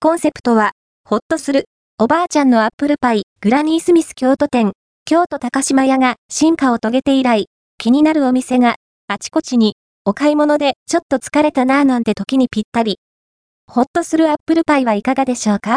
コンセプトは、ほっとする、おばあちゃんのアップルパイ、グラニースミス京都店、京都高島屋が進化を遂げて以来、気になるお店が、あちこちに、お買い物でちょっと疲れたなぁなんて時にぴったり。ほっとするアップルパイはいかがでしょうか？